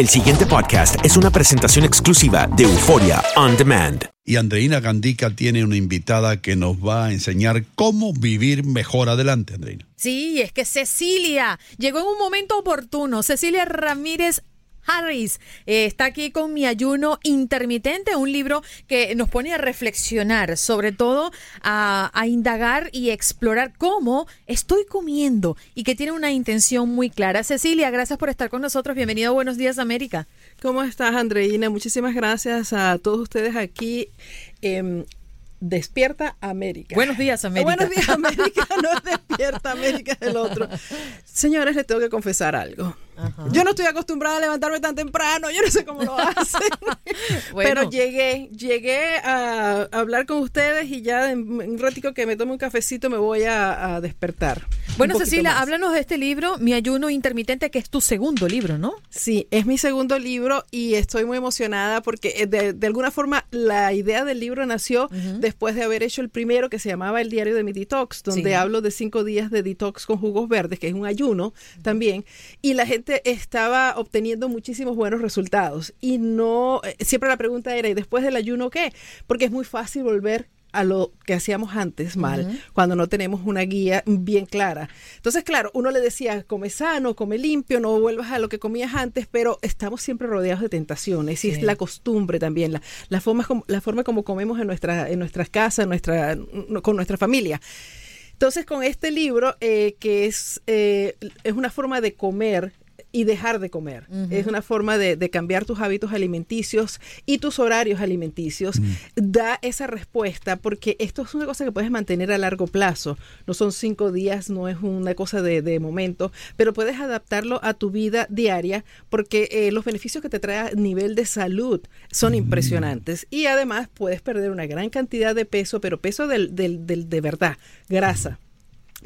El siguiente podcast es una presentación exclusiva de Euforia On Demand. Y Andreina Gandica tiene una invitada que nos va a enseñar cómo vivir mejor adelante, Andreina. Sí, es que Cecilia llegó en un momento oportuno. Cecilia Ramírez Harris eh, está aquí con mi ayuno intermitente, un libro que nos pone a reflexionar, sobre todo a, a, indagar y explorar cómo estoy comiendo y que tiene una intención muy clara. Cecilia, gracias por estar con nosotros. Bienvenido Buenos Días América. ¿Cómo estás, Andreina? Muchísimas gracias a todos ustedes aquí. Eh, Despierta América. Buenos días, América. Buenos días, América. No es Despierta América el otro. Señores, les tengo que confesar algo. Ajá. Yo no estoy acostumbrada a levantarme tan temprano, yo no sé cómo lo hacen. bueno. Pero llegué, llegué a, hablar con ustedes y ya en un ratico que me tome un cafecito me voy a, a despertar. Bueno, Cecilia, más. háblanos de este libro, Mi ayuno intermitente, que es tu segundo libro, ¿no? Sí, es mi segundo libro y estoy muy emocionada porque eh, de, de alguna forma la idea del libro nació uh -huh. después de haber hecho el primero que se llamaba El diario de mi detox, donde sí. hablo de cinco días de detox con jugos verdes, que es un ayuno uh -huh. también, y la gente estaba obteniendo muchísimos buenos resultados. Y no, eh, siempre la pregunta era, ¿y después del ayuno qué? Porque es muy fácil volver a lo que hacíamos antes mal, uh -huh. cuando no tenemos una guía bien clara. Entonces, claro, uno le decía, come sano, come limpio, no vuelvas a lo que comías antes, pero estamos siempre rodeados de tentaciones sí. y es la costumbre también, la, la, forma, la forma como comemos en, nuestra, en nuestras casas, nuestra, con nuestra familia. Entonces, con este libro, eh, que es, eh, es una forma de comer y dejar de comer. Uh -huh. Es una forma de, de, cambiar tus hábitos alimenticios y tus horarios alimenticios. Uh -huh. Da esa respuesta porque esto es una cosa que puedes mantener a largo plazo. No son cinco días, no es una cosa de, de momento, pero puedes adaptarlo a tu vida diaria porque eh, los beneficios que te trae a nivel de salud son uh -huh. impresionantes. Y además puedes perder una gran cantidad de peso, pero peso del, del, del de verdad, grasa.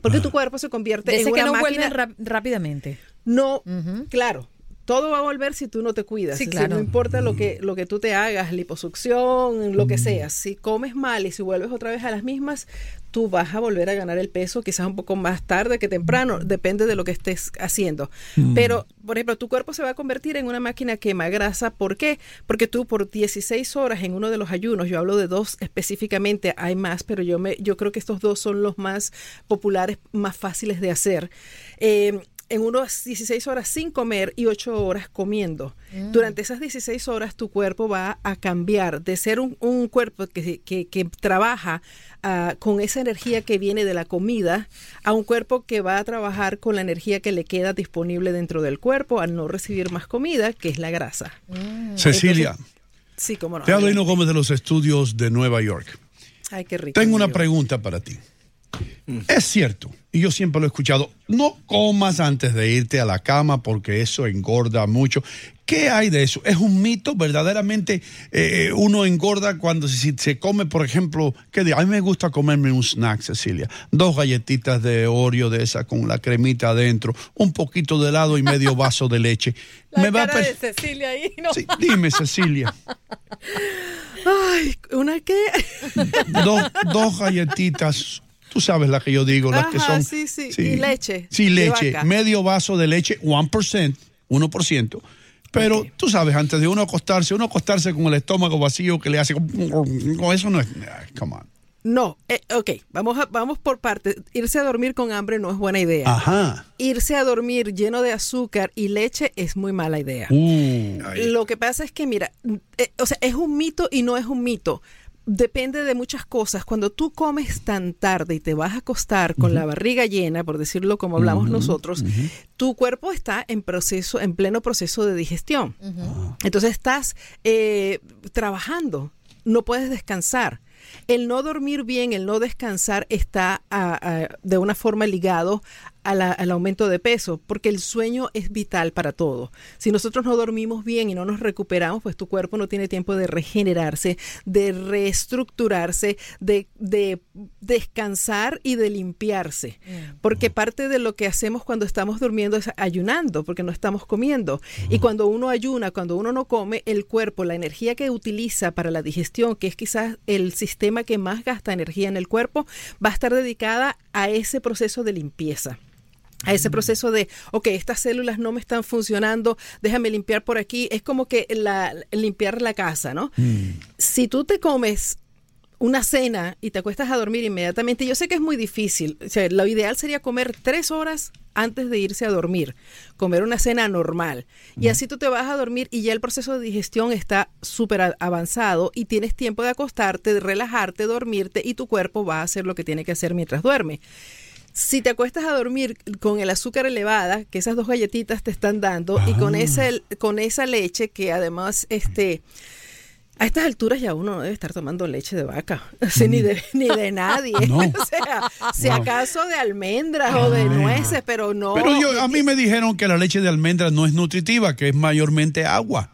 Porque tu cuerpo se convierte Desde en una que no máquina rápidamente. No, uh -huh. claro, todo va a volver si tú no te cuidas. Sí, claro. No importa lo que, lo que tú te hagas, liposucción, lo que sea. Si comes mal y si vuelves otra vez a las mismas, tú vas a volver a ganar el peso quizás un poco más tarde que temprano, depende de lo que estés haciendo. Mm. Pero, por ejemplo, tu cuerpo se va a convertir en una máquina quema grasa. ¿Por qué? Porque tú por 16 horas en uno de los ayunos, yo hablo de dos específicamente, hay más, pero yo, me, yo creo que estos dos son los más populares, más fáciles de hacer. Eh, en unas 16 horas sin comer y 8 horas comiendo. Mm. Durante esas 16 horas tu cuerpo va a cambiar de ser un, un cuerpo que, que, que trabaja uh, con esa energía que viene de la comida a un cuerpo que va a trabajar con la energía que le queda disponible dentro del cuerpo al no recibir más comida, que es la grasa. Mm. Cecilia. Entonces, sí, cómo no. Te hablo no Gómez de los estudios de Nueva York. Ay, qué rico. Tengo una pregunta para ti. Es cierto, y yo siempre lo he escuchado, no comas antes de irte a la cama porque eso engorda mucho. ¿Qué hay de eso? ¿Es un mito? ¿Verdaderamente eh, uno engorda cuando se come, por ejemplo, ¿qué A mí me gusta comerme un snack, Cecilia. Dos galletitas de Oreo de esa con la cremita adentro, un poquito de helado y medio vaso de leche. La me cara va a de Cecilia ahí, ¿no? Sí, dime, Cecilia. Ay, ¿una qué? dos galletitas. Tú sabes la que yo digo, las que son. sí, sí, y leche Sí, leche. vaca. Medio vaso de leche, 1%, 1%. Pero tú sabes, antes de uno acostarse, uno acostarse con el estómago vacío que le hace. Eso no es. Come on. No, eh, ok, vamos, a- vamos por partes. Irse a dormir con hambre no es buena idea. Ajá. Irse a dormir lleno de azúcar y leche es muy mala idea. Uh, Lo que pasa es que, mira, eh, o sea, es un mito y no es un mito. Depende de muchas cosas. Cuando tú comes tan tarde y te vas a acostar con la barriga llena, por decirlo como hablamos nosotros, tu cuerpo está en proceso, en pleno proceso de digestión. Entonces estás eh, trabajando, no puedes descansar. El no dormir bien, el no descansar está a- a- de una forma ligado a la- al aumento de peso, porque el sueño es vital para todo. Si nosotros no dormimos bien y no nos recuperamos, pues tu cuerpo no tiene tiempo de regenerarse, de reestructurarse, de, de descansar y de limpiarse. Porque parte de lo que hacemos cuando estamos durmiendo es ayunando, porque no estamos comiendo. Y cuando uno ayuna, cuando uno no come, el cuerpo, la energía que utiliza para la digestión, que es quizás el sistema que más gasta energía en el cuerpo, va a estar dedicada a ese proceso de limpieza a ese proceso de, ok, estas células no me están funcionando, déjame limpiar por aquí. Es como que la, limpiar la casa, ¿no? Si tú te comes una cena y te acuestas a dormir inmediatamente, yo sé que es muy difícil. O sea, lo ideal sería comer tres horas antes de irse a dormir, comer una cena normal. Y así tú te vas a dormir y ya el proceso de digestión está súper avanzado y tienes tiempo de acostarte, de relajarte, dormirte y tu cuerpo va a hacer lo que tiene que hacer mientras duerme. Si te acuestas a dormir con el azúcar elevada, que esas dos galletitas te están dando, y con esa, con esa leche que además, este, a estas alturas ya uno no debe estar tomando leche de vaca, así, ni, de, ni de nadie. No. o sea, si acaso de almendras o de nueces, pero no. Pero yo, a mí me dijeron que la leche de almendra no es nutritiva, que es mayormente agua.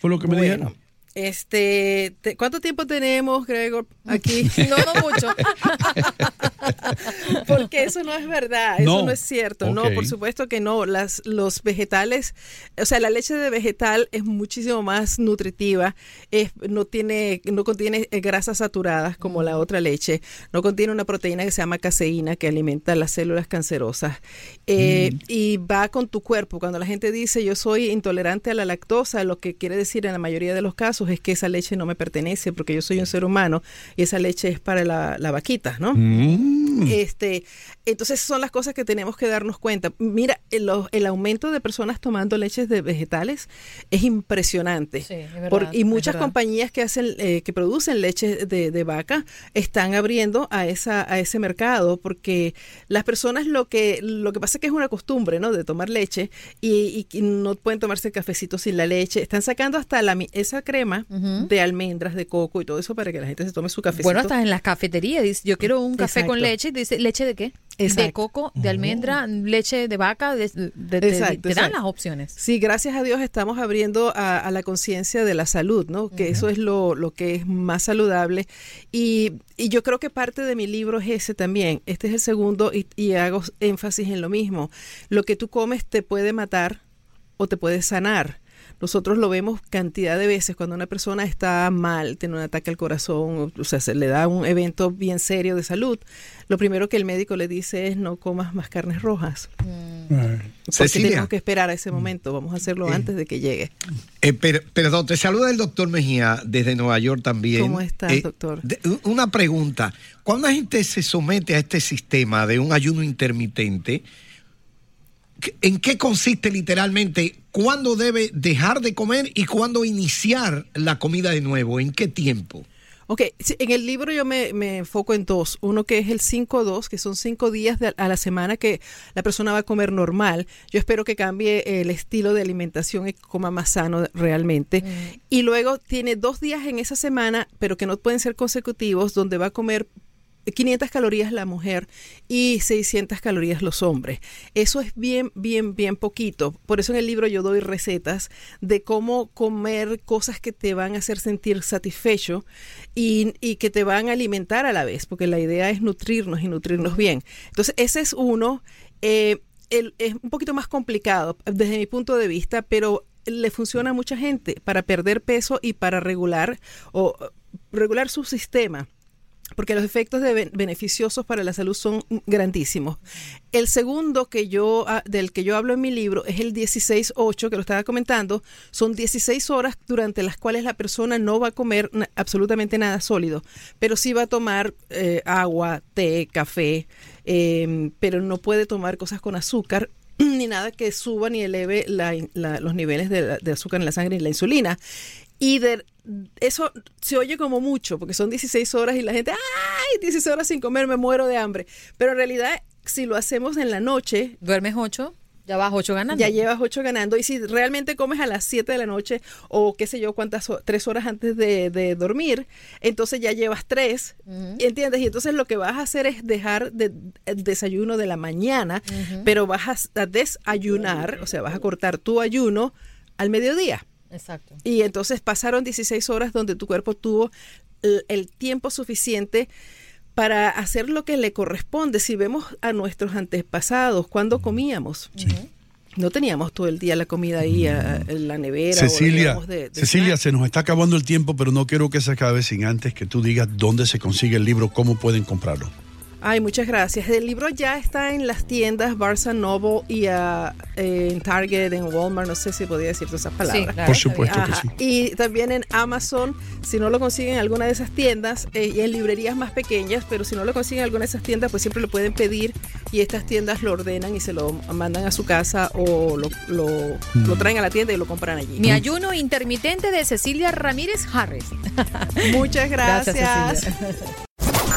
Fue lo que me Bueno, dijeron. Este, te- ¿cuánto tiempo tenemos, Gregor, aquí? No, no mucho. Porque eso no es verdad, eso No. es cierto. No, por supuesto que no. Las, los vegetales, o sea, la leche de vegetal es muchísimo más nutritiva, es, no, tiene, no contiene eh, grasas saturadas como la otra leche, no contiene una proteína que se llama caseína que alimenta las células cancerosas eh, y va con tu cuerpo. Cuando la gente dice yo soy intolerante a la lactosa, lo que quiere decir en la mayoría de los casos es que esa leche no me pertenece porque yo soy un ser humano y esa leche es para la, la vaquita, ¿no? Mm. Este, entonces son las cosas que tenemos que darnos cuenta. Mira, el, el aumento de personas tomando leches de vegetales es impresionante. Sí, es verdad, Por- y muchas compañías que hacen, eh, que producen leche de, de vaca están abriendo a esa, a ese mercado porque las personas lo que, lo que pasa es que es una costumbre, ¿no? De tomar leche y, y no pueden tomarse cafecito sin la leche. Están sacando hasta la, esa crema de almendras, de coco y todo eso para que la gente se tome su cafecito. Bueno, hasta en las cafeterías dice, yo quiero un café con leche, dice, ¿leche de qué? De coco, de almendra, leche de vaca, de, de- de- te- Exacto, te dan exacto. las opciones. Sí, gracias a Dios estamos abriendo a, a la conciencia de la salud, ¿no? Que eso es lo, lo que es más saludable. Y, y yo creo que parte de mi libro es ese también. Este es el segundo y, y hago énfasis en lo mismo. Lo que tú comes te puede matar o te puede sanar. Nosotros lo vemos cantidad de veces cuando una persona está mal, tiene un ataque al corazón, o sea, se le da un evento bien serio de salud. Lo primero que el médico le dice es no comas más carnes rojas. Porque Cecilia. tenemos que esperar a ese momento. Vamos a hacerlo antes de que llegue. Eh, per- perdón, te saluda el doctor Mejía desde Nueva York también. ¿Cómo estás, Eh, doctor? de- una pregunta. Cuando la gente se somete a este sistema de un ayuno intermitente, ¿qué- ¿en qué consiste literalmente? ¿Cuándo debe dejar de comer y cuándo iniciar la comida de nuevo? ¿En qué tiempo? Ok, sí, en el libro yo me, me enfoco en dos. Uno que es el 5-2, que son cinco días de- a la semana que la persona va a comer normal. Yo espero que cambie el estilo de alimentación y coma más sano realmente. Y luego tiene dos días en esa semana, pero que no pueden ser consecutivos, donde va a comer 500 calorías la mujer y 600 calorías los hombres. Eso es bien, bien, bien poquito. Por eso en el libro yo doy recetas de cómo comer cosas que te van a hacer sentir satisfecho y, que te van a alimentar a la vez, porque la idea es nutrirnos y nutrirnos bien. Entonces, ese es uno. Eh, es un poquito más complicado desde mi punto de vista, pero le funciona a mucha gente para perder peso y para regular o regular su sistema porque los efectos beneficiosos para la salud son grandísimos. El segundo que yo ah, del que yo hablo en mi libro es el 16-8, que lo estaba comentando. Son 16 horas durante las cuales la persona no va a comer absolutamente nada sólido, pero sí va a tomar eh, agua, té, café, em, pero no puede tomar cosas con azúcar ni nada que suba ni eleve los niveles de, de azúcar en la sangre y la insulina. Y de, eso se oye como mucho, porque son 16 horas y la gente, ¡ay! 16 horas sin comer, me muero de hambre. Pero en realidad, si lo hacemos en la noche... ¿Duermes 8? Ya vas 8 ganando. Ya llevas 8 ganando. Y si realmente comes a las 7 de la noche o qué sé yo, cuántas, 3 horas antes de, dormir, entonces ya llevas 3. ¿Entiendes? Y entonces lo que vas a hacer es dejar de, el desayuno de la mañana, pero vas a desayunar, o sea, vas a cortar tu ayuno al mediodía. Exacto. Y entonces pasaron 16 horas donde tu cuerpo tuvo el, tiempo suficiente para hacer lo que le corresponde. Si vemos a nuestros antepasados, cuando comíamos? No teníamos todo el día la comida ahí en la nevera. Cecilia, Cecilia, se nos está acabando el tiempo, pero no quiero que se acabe sin antes que tú digas dónde se consigue el libro, cómo pueden comprarlo. Ay, muchas gracias. El libro ya está en las tiendas Barnes Noble y uh, en Target, en Walmart, no sé si podía decir todas esas palabras. Por supuesto que sí. Y también en Amazon, si no lo consiguen en alguna de esas tiendas, eh, y en librerías más pequeñas, pero si no lo consiguen en alguna de esas tiendas, pues siempre lo pueden pedir y estas tiendas lo ordenan y se lo mandan a su casa o lo, lo, mm. traen a la tienda y lo compran allí. Mi ayuno intermitente de Cecilia Ramírez Harris. Muchas gracias. gracias